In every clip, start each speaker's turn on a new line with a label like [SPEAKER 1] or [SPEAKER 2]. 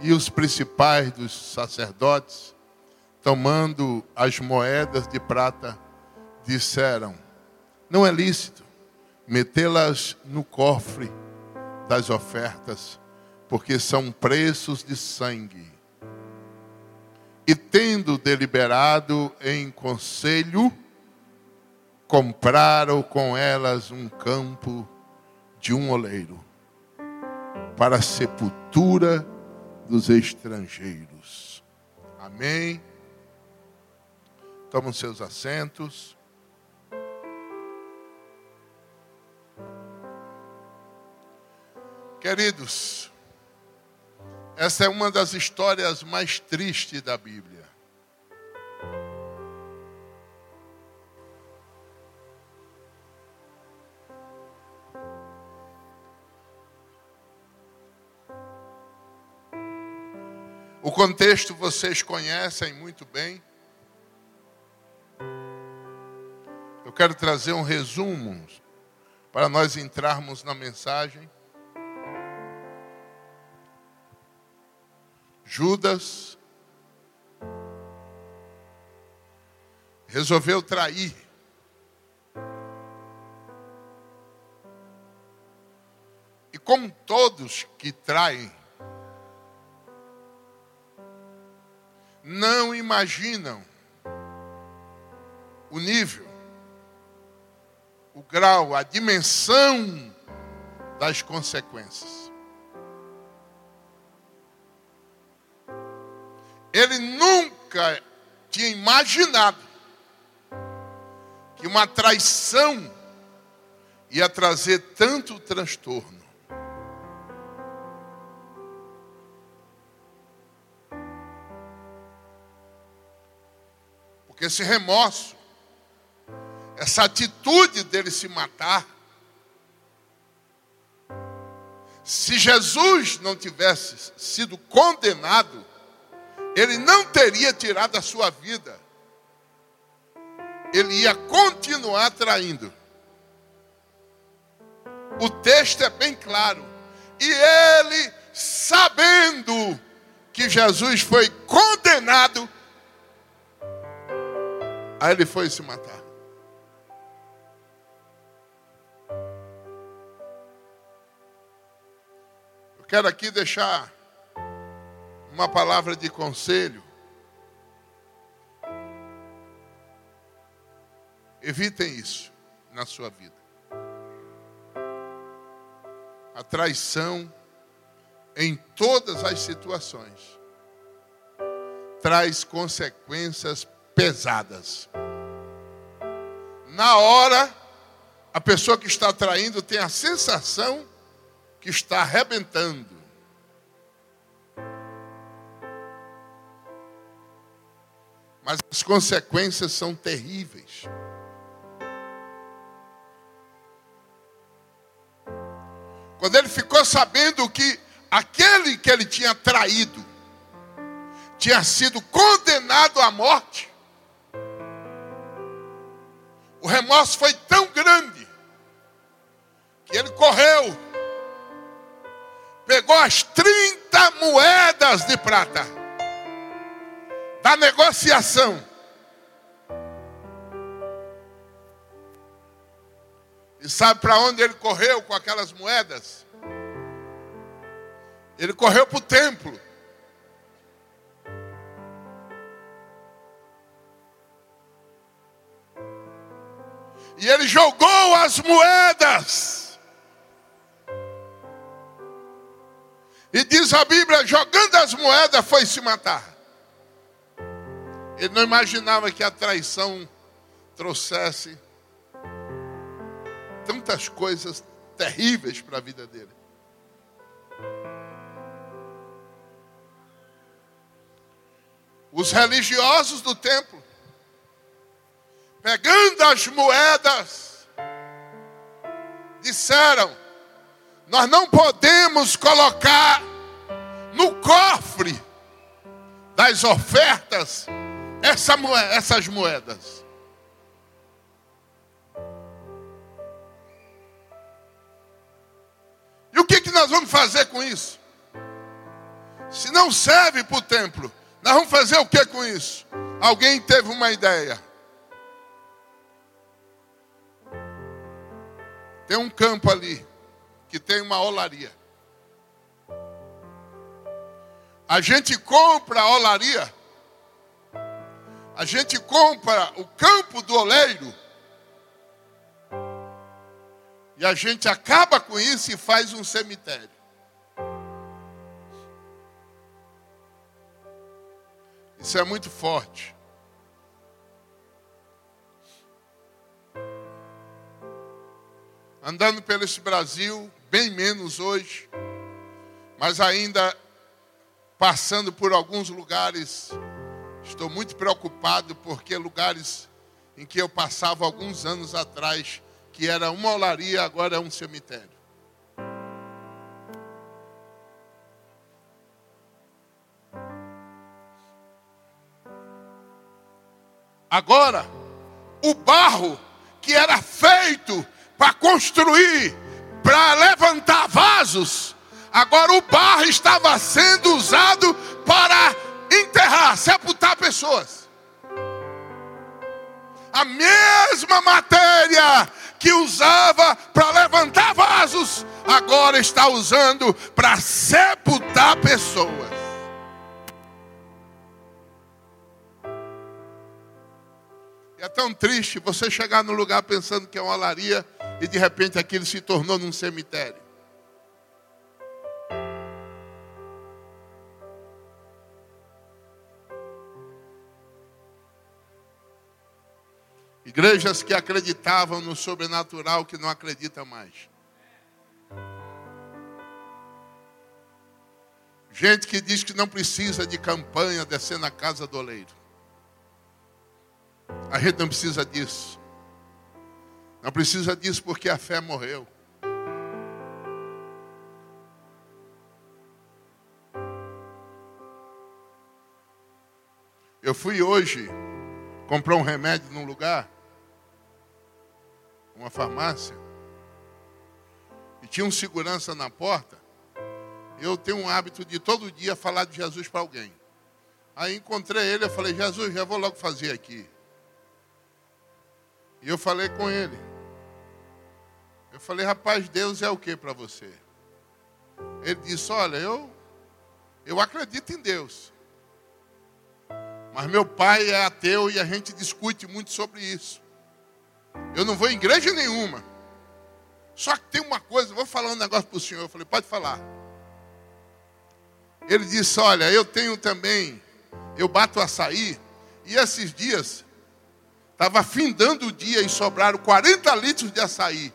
[SPEAKER 1] E os principais dos sacerdotes, tomando as moedas de prata, disseram: Não é lícito metê-las no cofre das ofertas, porque são preços de sangue. E tendo deliberado em conselho, compraram com elas um campo de um oleiro para sepultura dos estrangeiros. Amém. Tomam seus assentos. Queridos, essa é uma das histórias mais tristes da Bíblia. O contexto vocês conhecem muito bem. Eu quero trazer um resumo para nós entrarmos na mensagem. Judas resolveu trair. E como todos que traem, não imaginam o nível, o grau, a dimensão das consequências. Ele nunca tinha imaginado que uma traição ia trazer tanto transtorno. Porque esse remorso, essa atitude dele se matar, se Jesus não tivesse sido condenado, ele não teria tirado a sua vida. Ele ia continuar traindo. O texto é bem claro. E ele, sabendo que Jesus foi condenado, Aí ele foi se matar. Eu quero aqui deixar uma palavra de conselho. Evitem isso na sua vida. A traição em todas as situações traz consequências pesadas. Na hora, a pessoa que está traindo tem a sensação que está arrebentando. Mas as consequências são terríveis. Quando ele ficou sabendo que aquele que ele tinha traído tinha sido condenado à morte, o remorso foi tão grande que ele correu, pegou as 30 moedas de prata da negociação. E sabe para onde ele correu com aquelas moedas? Ele correu para o templo. E ele jogou as moedas. E diz a Bíblia: jogando as moedas, foi se matar. Ele não imaginava que a traição trouxesse tantas coisas terríveis para a vida dele. Os religiosos do templo pegando as moedas, disseram: Nós não podemos colocar no cofre das ofertas essa moeda, essas moedas. E o que, que nós vamos fazer com isso? Se não serve para o templo, nós vamos fazer o que com isso? Alguém teve uma ideia. Tem um campo ali que tem uma olaria. A gente compra a olaria, a gente compra o campo do oleiro, e a gente acaba com isso e faz um cemitério. Isso é muito forte. Andando pelo esse Brasil, bem menos hoje, mas ainda passando por alguns lugares, estou muito preocupado porque lugares em que eu passava alguns anos atrás, que era uma olaria, agora é um cemitério. Agora, o barro que era feito para construir, para levantar vasos, agora o barro estava sendo usado para enterrar, sepultar pessoas. A mesma matéria que usava para levantar vasos, agora está usando para sepultar pessoas. É tão triste você chegar no lugar pensando que é uma olaria e de repente aquilo se tornou num cemitério. Igrejas que acreditavam no sobrenatural que não acreditam mais. Gente que diz que não precisa de campanha descer na casa do oleiro. A gente não precisa disso. Não precisa disso porque a fé morreu. Eu fui hoje comprar um remédio num lugar, uma farmácia, e tinha um segurança na porta. Eu tenho um hábito de todo dia falar de Jesus para alguém. Aí encontrei ele, eu falei, Jesus, já vou logo fazer aqui. E eu falei com ele. Eu falei, rapaz, Deus é o que para você? Ele disse, olha, eu, eu acredito em Deus. Mas meu pai é ateu e a gente discute muito sobre isso. Eu não vou em igreja nenhuma. Só que tem uma coisa, vou falar um negócio para o senhor. Eu falei, pode falar. Ele disse, olha, eu tenho também, eu bato açaí, e esses dias Estava findando o dia e sobraram 40 litros de açaí.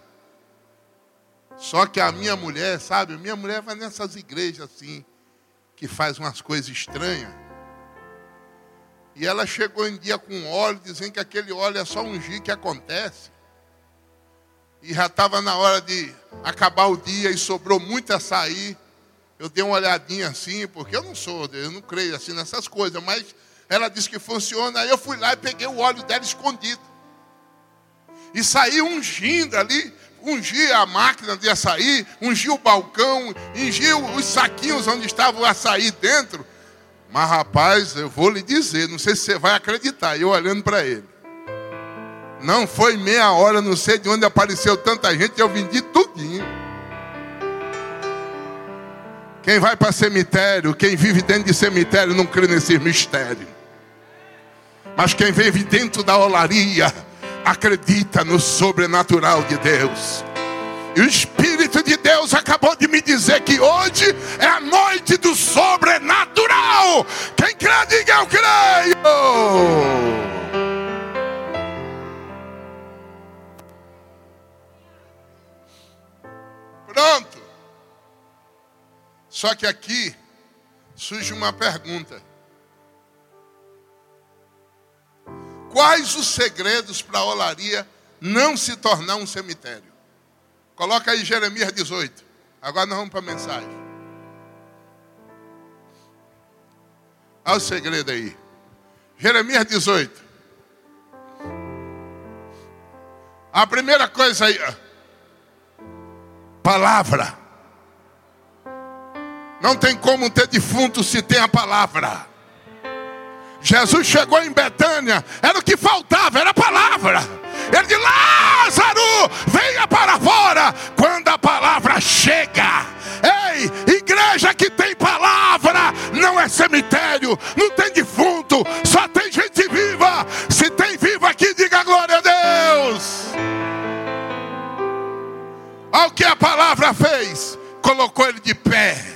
[SPEAKER 1] Só que a minha mulher, sabe, minha mulher vai nessas igrejas assim, que faz umas coisas estranhas. E ela chegou em dia com óleo, dizendo que aquele óleo é só ungir que acontece. E já estava na hora de acabar o dia e sobrou muito açaí. Eu dei uma olhadinha assim, porque eu não sou, eu não creio assim nessas coisas, mas ela disse que funciona. Aí eu fui lá e peguei o óleo dela escondido. E saí ungindo ali, ungi a máquina de açaí, ungi o balcão, ungi os saquinhos onde estava o açaí dentro. Mas rapaz, eu vou lhe dizer, não sei se você vai acreditar, eu olhando para ele. Não foi meia hora, não sei de onde apareceu tanta gente, eu vendi tudinho. Quem vai para cemitério, quem vive dentro de cemitério, não crê nesse mistério. Mas quem vive dentro da olaria, acredita no sobrenatural de Deus. E o Espírito de Deus acabou de me dizer que hoje é a noite do sobrenatural. Quem crê, diga eu creio. Pronto. Só que aqui surge uma pergunta. Quais os segredos para a olaria não se tornar um cemitério? Coloca aí Jeremias 18. Agora nós vamos para a mensagem. Olha o segredo aí. Jeremias 18. A primeira coisa aí. Palavra. Não tem como ter defunto se tem a palavra. Jesus chegou em Betânia, era o que faltava, era a palavra. Ele disse: Lázaro, venha para fora. Quando a palavra chega, ei, igreja que tem palavra, não é cemitério, não tem defunto, só tem gente viva. Se tem vivo aqui, diga glória a Deus. Olha o que a palavra fez: colocou ele de pé.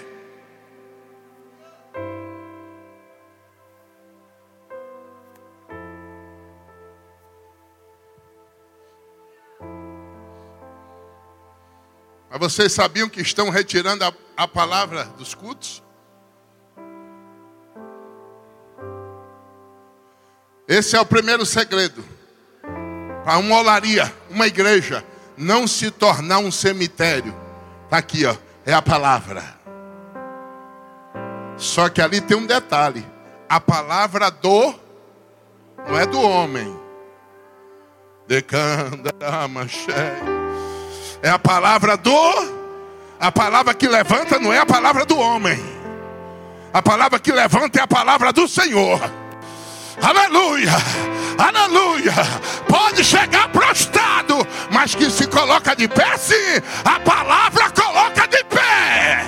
[SPEAKER 1] Mas vocês sabiam que estão retirando a, a palavra dos cultos? Esse é o primeiro segredo. Para uma olaria, uma igreja, não se tornar um cemitério. Está aqui, ó, é a palavra. Só que ali tem um detalhe: a palavra do, não é do homem. Decanda, cheia. É a palavra do. A palavra que levanta não é a palavra do homem. A palavra que levanta é a palavra do Senhor. Aleluia, aleluia. Pode chegar prostrado, mas que se coloca de pé, sim. A palavra coloca de pé.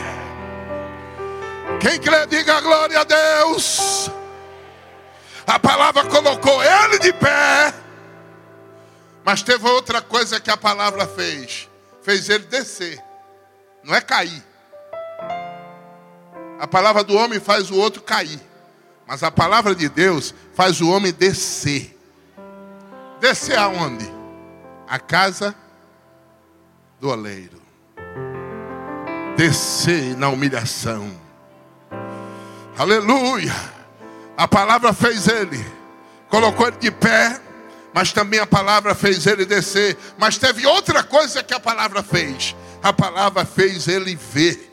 [SPEAKER 1] Quem crê, diga glória a Deus. A palavra colocou ele de pé. Mas teve outra coisa que a palavra fez fez ele descer, não é cair. A palavra do homem faz o outro cair, mas a palavra de Deus faz o homem descer. Descer aonde? A casa do oleiro. Descer na humilhação. Aleluia. A palavra fez ele, colocou ele de pé mas também a palavra fez ele descer. Mas teve outra coisa que a palavra fez: a palavra fez ele ver.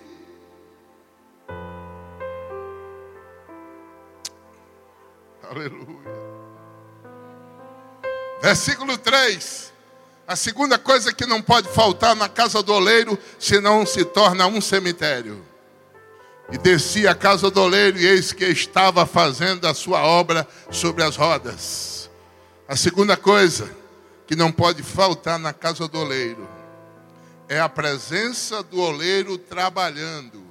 [SPEAKER 1] Aleluia. Versículo 3. A segunda coisa que não pode faltar na casa do oleiro, senão se torna um cemitério. E descia a casa do oleiro, e eis que estava fazendo a sua obra sobre as rodas. A segunda coisa que não pode faltar na casa do oleiro é a presença do oleiro trabalhando.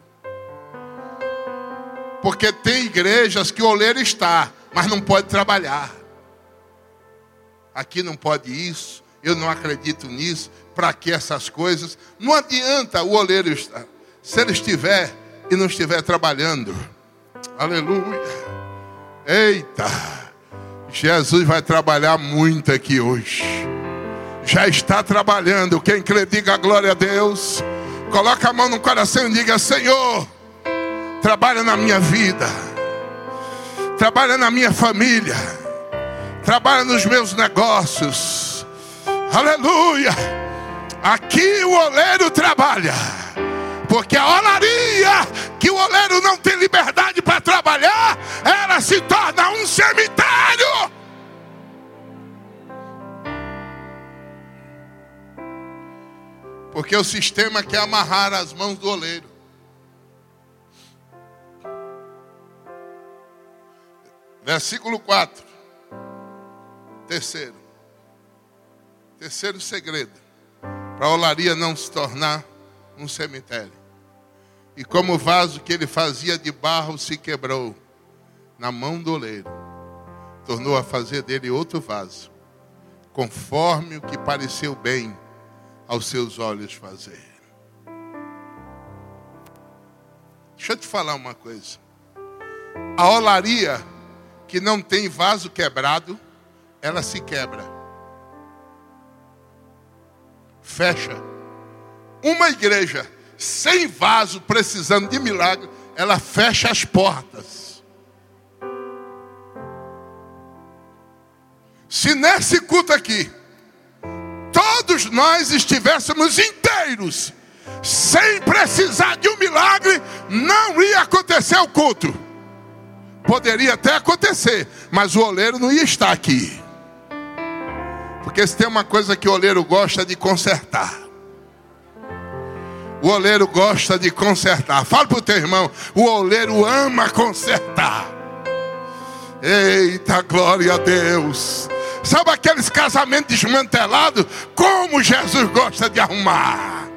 [SPEAKER 1] Porque tem igrejas que o oleiro está, mas não pode trabalhar. Aqui não pode isso, eu não acredito nisso. Para que essas coisas? Não adianta o oleiro estar. Se ele estiver e não estiver trabalhando. Aleluia. Eita. Jesus vai trabalhar muito aqui hoje. Já está trabalhando. Quem crê, diga glória a Deus. Coloca a mão no coração e diga: Senhor, trabalha na minha vida, trabalha na minha família, trabalha nos meus negócios. Aleluia. Aqui o oleiro trabalha. Porque a olaria que o oleiro não tem liberdade para trabalhar, ela se torna um cemitério. Porque o sistema quer amarrar as mãos do oleiro. Versículo 4. Terceiro. Terceiro segredo. Para a olaria não se tornar um cemitério. E como o vaso que ele fazia de barro se quebrou na mão do oleiro, tornou a fazer dele outro vaso, conforme o que pareceu bem aos seus olhos fazer. Deixa eu te falar uma coisa. A olaria que não tem vaso quebrado, ela se quebra. Fecha. Uma igreja sem vaso, precisando de milagre, ela fecha as portas. Se nesse culto aqui, todos nós estivéssemos inteiros, sem precisar de um milagre, não ia acontecer o culto. Poderia até acontecer, mas o oleiro não ia estar aqui. Porque se tem uma coisa que o oleiro gosta de consertar. O oleiro gosta de consertar. Fala para o teu irmão: o oleiro ama consertar. Eita, glória a Deus. Sabe aqueles casamentos desmantelados? Como Jesus gosta de arrumar.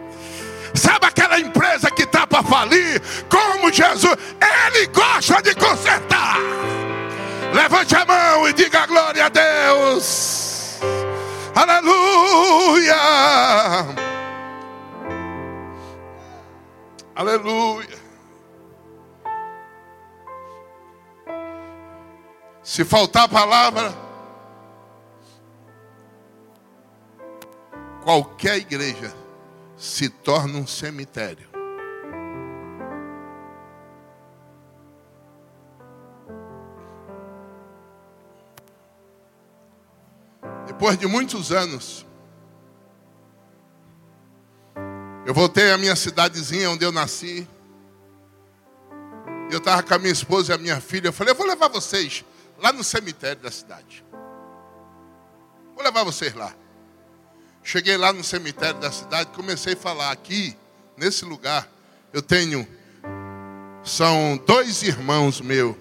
[SPEAKER 1] Sabe aquela empresa que está para falir? Como Jesus, Ele gosta de consertar. Levante a mão e diga glória a Deus. Aleluia. Aleluia. Se faltar palavra, qualquer igreja se torna um cemitério. Depois de muitos anos, eu voltei à minha cidadezinha onde eu nasci. Eu estava com a minha esposa e a minha filha. Eu falei, eu vou levar vocês lá no cemitério da cidade. Vou levar vocês lá. Cheguei lá no cemitério da cidade, comecei a falar aqui, nesse lugar, eu tenho, são dois irmãos meus,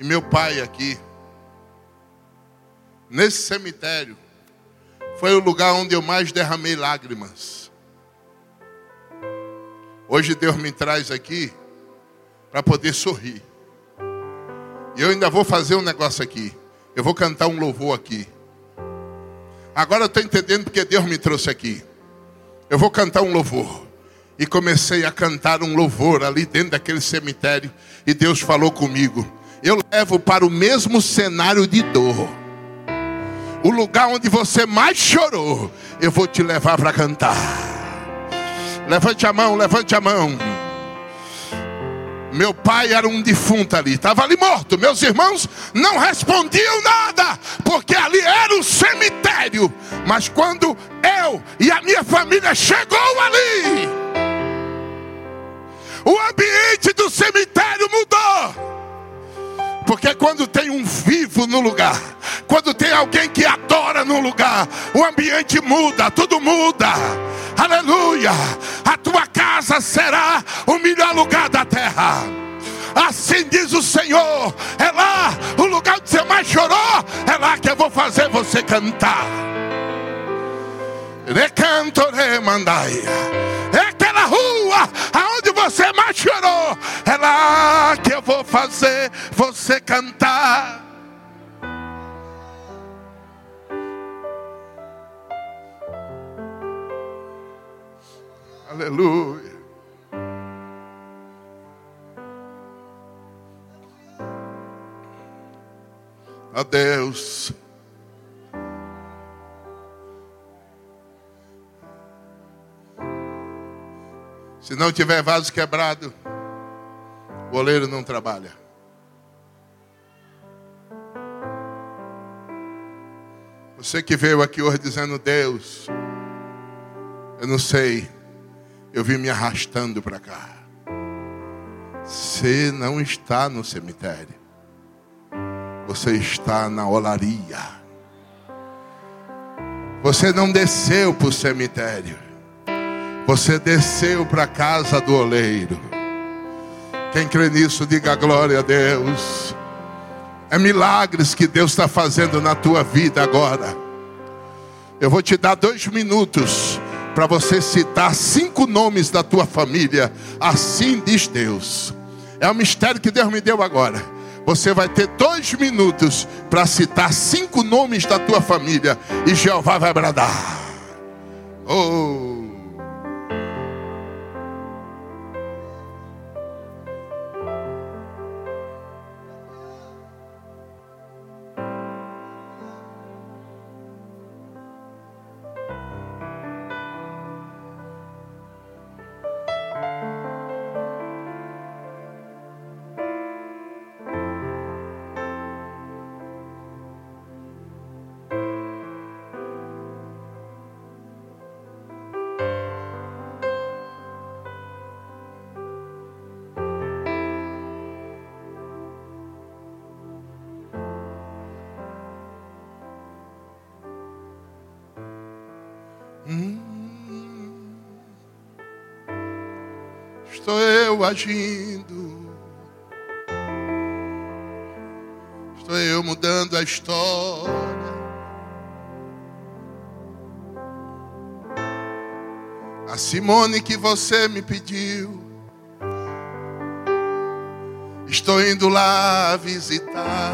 [SPEAKER 1] e meu pai aqui. Nesse cemitério, foi o lugar onde eu mais derramei lágrimas. Hoje Deus me traz aqui para poder sorrir. E eu ainda vou fazer um negócio aqui. Eu vou cantar um louvor aqui. Agora eu estou entendendo porque Deus me trouxe aqui. Eu vou cantar um louvor. E comecei a cantar um louvor ali dentro daquele cemitério. E Deus falou comigo. Eu levo para o mesmo cenário de dor. O lugar onde você mais chorou. Eu vou te levar para cantar. Levante a mão, levante a mão. Meu pai era um defunto ali, estava ali morto. Meus irmãos não respondiam nada, porque ali era um cemitério. Mas quando eu e a minha família chegou ali, o ambiente do cemitério mudou. Porque quando tem um vivo no lugar, quando tem alguém que adora no lugar, o ambiente muda, tudo muda. Aleluia! A tua casa será o melhor lugar da terra. Assim diz o Senhor. É lá o lugar onde você mais chorou. É lá que eu vou fazer você cantar. Recanto remandaia. É aquela rua aonde você mais chorou. É lá que eu vou fazer você cantar. Aleluia. A Deus. Se não tiver vaso quebrado, o oleiro não trabalha. Você que veio aqui hoje dizendo, Deus, eu não sei eu vim me arrastando para cá. Você não está no cemitério. Você está na olaria. Você não desceu para o cemitério. Você desceu para a casa do oleiro. Quem crê nisso, diga glória a Deus. É milagres que Deus está fazendo na tua vida agora. Eu vou te dar dois minutos para você citar cinco nomes da tua família. Assim diz Deus. É um mistério que Deus me deu agora. Você vai ter dois minutos para citar cinco nomes da tua família. E Jeová vai bradar. Oh. Agindo. Estou eu mudando a história. A Simone que você me pediu. Estou indo lá visitar.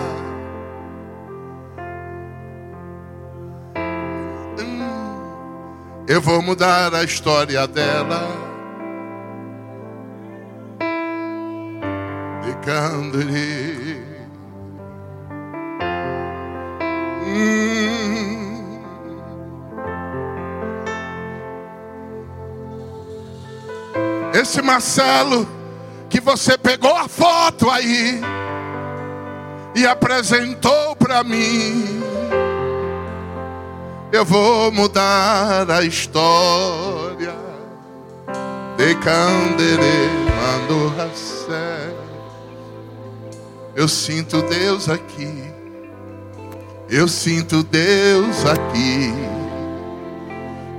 [SPEAKER 1] Hum, eu vou mudar a história dela. Candri. Hum. Esse Marcelo que você pegou a foto aí e apresentou para mim. Eu vou mudar a história de Candere Mandorracé. Eu sinto Deus aqui. Eu sinto Deus aqui.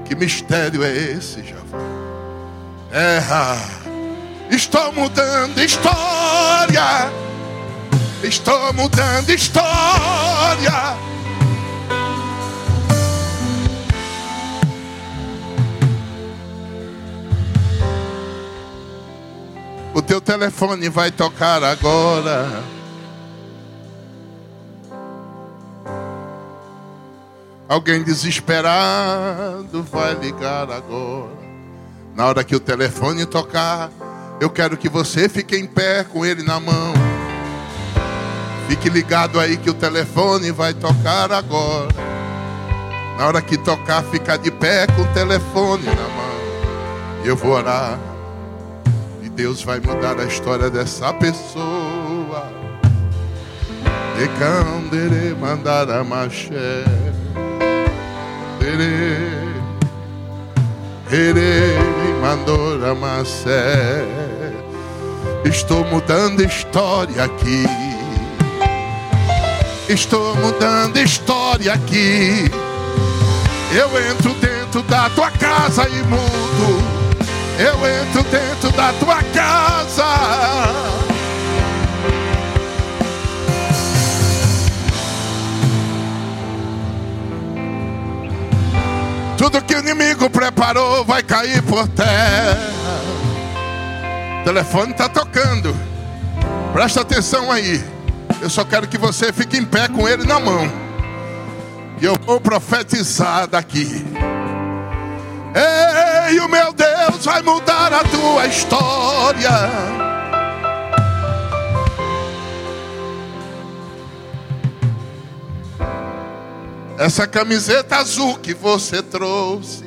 [SPEAKER 1] Que mistério é esse, Javá? Terra Estou mudando história. Estou mudando história. O teu telefone vai tocar agora. Alguém desesperado vai ligar agora. Na hora que o telefone tocar, eu quero que você fique em pé com ele na mão. Fique ligado aí que o telefone vai tocar agora. Na hora que tocar, fica de pé com o telefone na mão. Eu vou orar. E Deus vai mudar a história dessa pessoa. De candere mandar a maché. Ele mandou a macé. Estou mudando história aqui. Estou mudando história aqui. Eu entro dentro da tua casa e mudo. Eu entro dentro da tua casa. Tudo que o inimigo preparou vai cair por terra. O telefone está tocando. Presta atenção aí. Eu só quero que você fique em pé com ele na mão. E eu vou profetizar daqui. Ei, o meu Deus vai mudar a tua história. Essa camiseta azul que você trouxe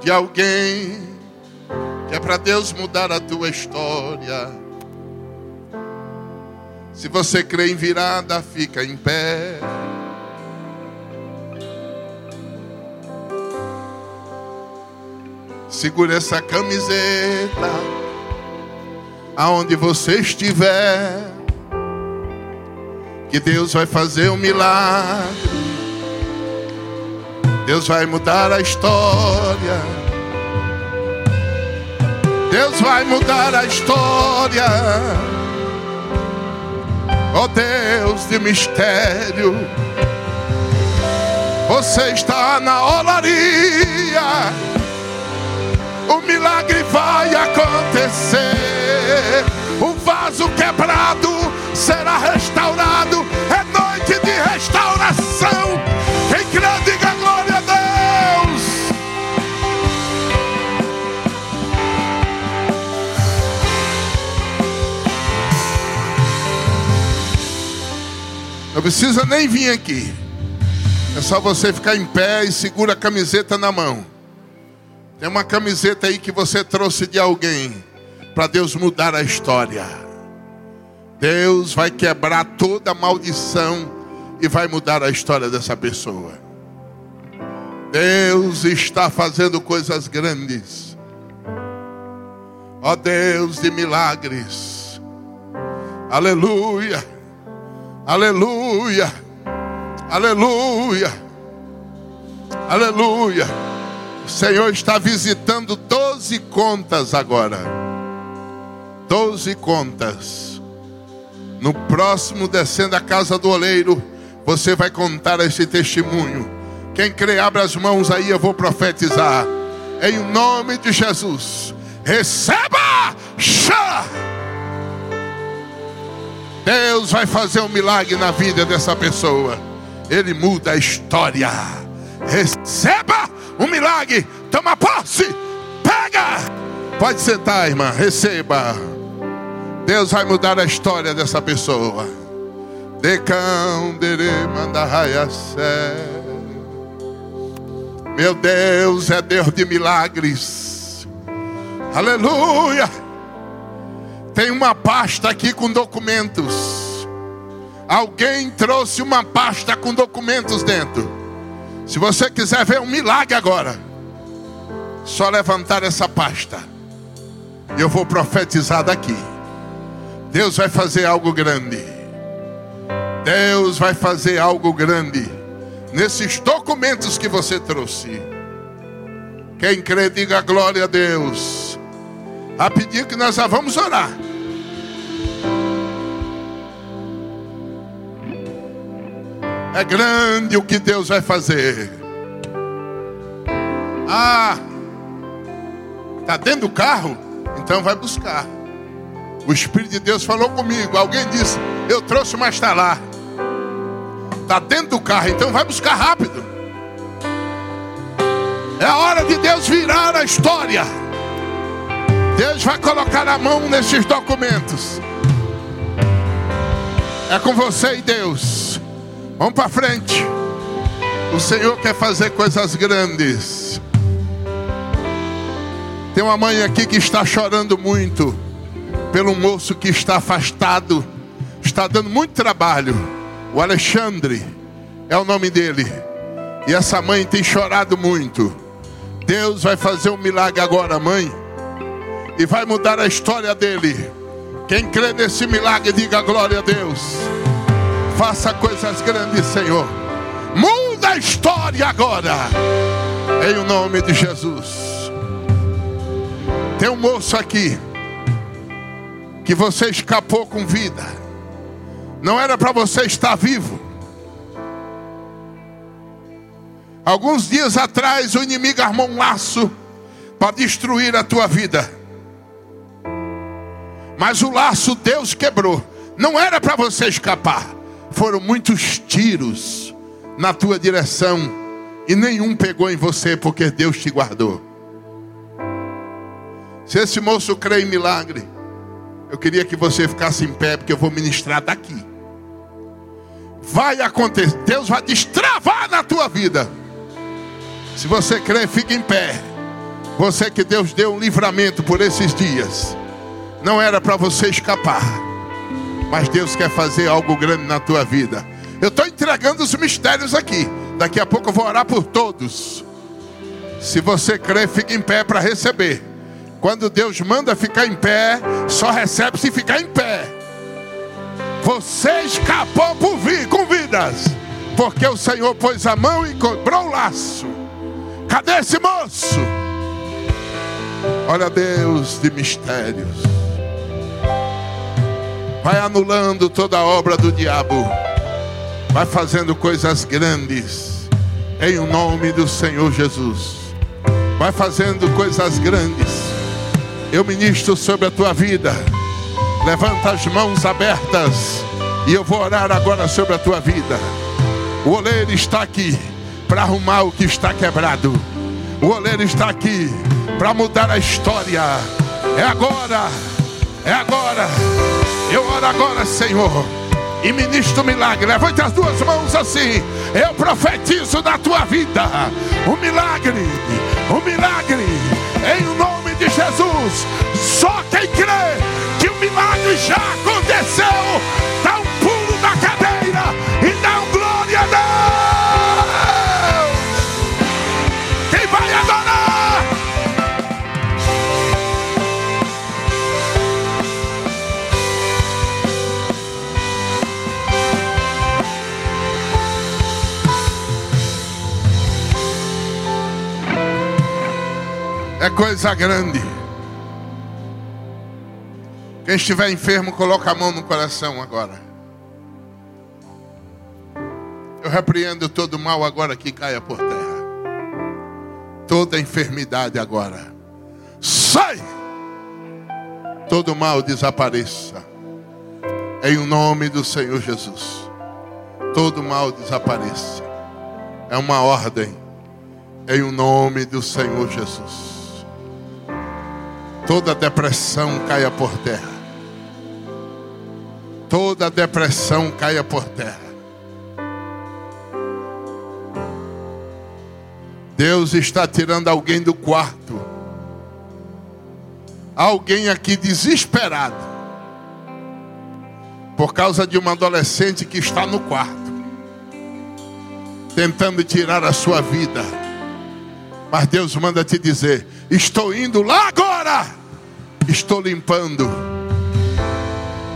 [SPEAKER 1] de alguém que é para Deus mudar a tua história. Se você crê em virada, fica em pé. Segura essa camiseta aonde você estiver que Deus vai fazer um milagre. Deus vai mudar a história. Deus vai mudar a história. Oh Deus de mistério, você está na olaria. O milagre vai acontecer. O vaso quebrado será restaurado. Não precisa nem vir aqui. É só você ficar em pé e segura a camiseta na mão. Tem uma camiseta aí que você trouxe de alguém para Deus mudar a história. Deus vai quebrar toda maldição e vai mudar a história dessa pessoa. Deus está fazendo coisas grandes. Ó Deus de milagres. Aleluia. Aleluia. Aleluia. Aleluia. O Senhor está visitando 12 doze contas agora. Doze contas. No próximo descendo a casa do oleiro, você vai contar esse testemunho. Quem crê, abre as mãos aí, eu vou profetizar. Em nome de Jesus. Receba! Chá! Deus vai fazer um milagre na vida dessa pessoa. Ele muda a história. Receba um milagre. Toma posse. Pega. Pode sentar, irmã. Receba. Deus vai mudar a história dessa pessoa. Decão, manda Meu Deus é Deus de milagres. Aleluia. Tem uma pasta aqui com documentos. Alguém trouxe uma pasta com documentos dentro. Se você quiser ver um milagre agora, só levantar essa pasta. Eu vou profetizar daqui. Deus vai fazer algo grande. Deus vai fazer algo grande nesses documentos que você trouxe. Quem crê, diga glória a Deus. Rapidinho que nós já vamos orar. É grande o que Deus vai fazer. Ah, está dentro do carro? Então vai buscar. O Espírito de Deus falou comigo. Alguém disse: Eu trouxe, mas está lá. Está dentro do carro, então vai buscar rápido. É a hora de Deus virar a história. Deus vai colocar a mão nesses documentos. É com você e Deus. Vamos para frente. O Senhor quer fazer coisas grandes. Tem uma mãe aqui que está chorando muito pelo moço que está afastado, está dando muito trabalho. O Alexandre é o nome dele. E essa mãe tem chorado muito. Deus vai fazer um milagre agora, mãe, e vai mudar a história dele. Quem crê nesse milagre, diga glória a Deus. Faça coisas grandes, Senhor. Muda a história agora. Em o nome de Jesus. Tem um moço aqui que você escapou com vida. Não era para você estar vivo. Alguns dias atrás o inimigo armou um laço para destruir a tua vida. Mas o laço Deus quebrou. Não era para você escapar foram muitos tiros na tua direção e nenhum pegou em você porque Deus te guardou. Se esse moço crê em milagre, eu queria que você ficasse em pé porque eu vou ministrar daqui. Vai acontecer, Deus vai destravar na tua vida. Se você crê, fique em pé. Você que Deus deu um livramento por esses dias. Não era para você escapar. Mas Deus quer fazer algo grande na tua vida. Eu estou entregando os mistérios aqui. Daqui a pouco eu vou orar por todos. Se você crê, fique em pé para receber. Quando Deus manda ficar em pé, só recebe se ficar em pé. Você escapou por vir com vidas, porque o Senhor pôs a mão e cobrou o laço. Cadê esse moço? Olha Deus de mistérios vai anulando toda a obra do diabo, vai fazendo coisas grandes, em o nome do Senhor Jesus, vai fazendo coisas grandes. Eu ministro sobre a tua vida, levanta as mãos abertas, e eu vou orar agora sobre a tua vida. O oleiro está aqui para arrumar o que está quebrado. O oleiro está aqui para mudar a história. É agora, é agora. Eu oro agora, Senhor, e ministro milagre. Levante as duas mãos assim. Eu profetizo na tua vida um milagre, um milagre, em nome de Jesus. Só quem crê que o milagre já aconteceu, dá É coisa grande. Quem estiver enfermo, coloca a mão no coração agora. Eu repreendo todo mal agora que caia por terra. Toda enfermidade agora. Sai! Todo mal desapareça. Em o nome do Senhor Jesus. Todo mal desapareça. É uma ordem. Em o nome do Senhor Jesus. Toda depressão caia por terra. Toda depressão caia por terra. Deus está tirando alguém do quarto. Alguém aqui desesperado. Por causa de uma adolescente que está no quarto. Tentando tirar a sua vida. Mas Deus manda te dizer: Estou indo lá agora. Estou limpando.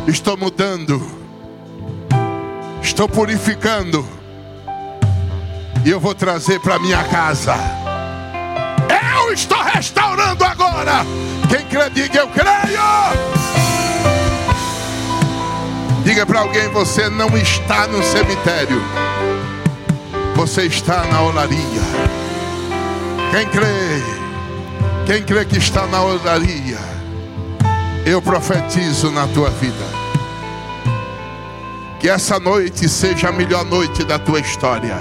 [SPEAKER 1] Estou mudando. Estou purificando e eu vou trazer para minha casa. Eu estou restaurando agora. Quem crê, diga eu creio. Diga para alguém: você não está no cemitério, você está na olaria. Quem crê, quem crê que está na olaria, eu profetizo na tua vida. Que essa noite seja a melhor noite da tua história.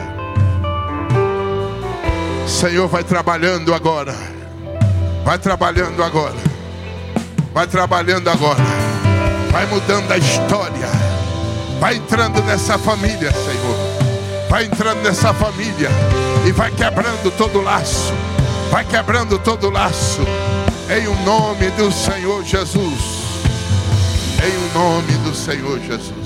[SPEAKER 1] Senhor vai trabalhando agora. Vai trabalhando agora. Vai trabalhando agora. Vai mudando a história. Vai entrando nessa família, Senhor. Vai entrando nessa família e vai quebrando todo laço. Vai quebrando todo laço. Em o nome do Senhor Jesus. Em o nome do Senhor Jesus.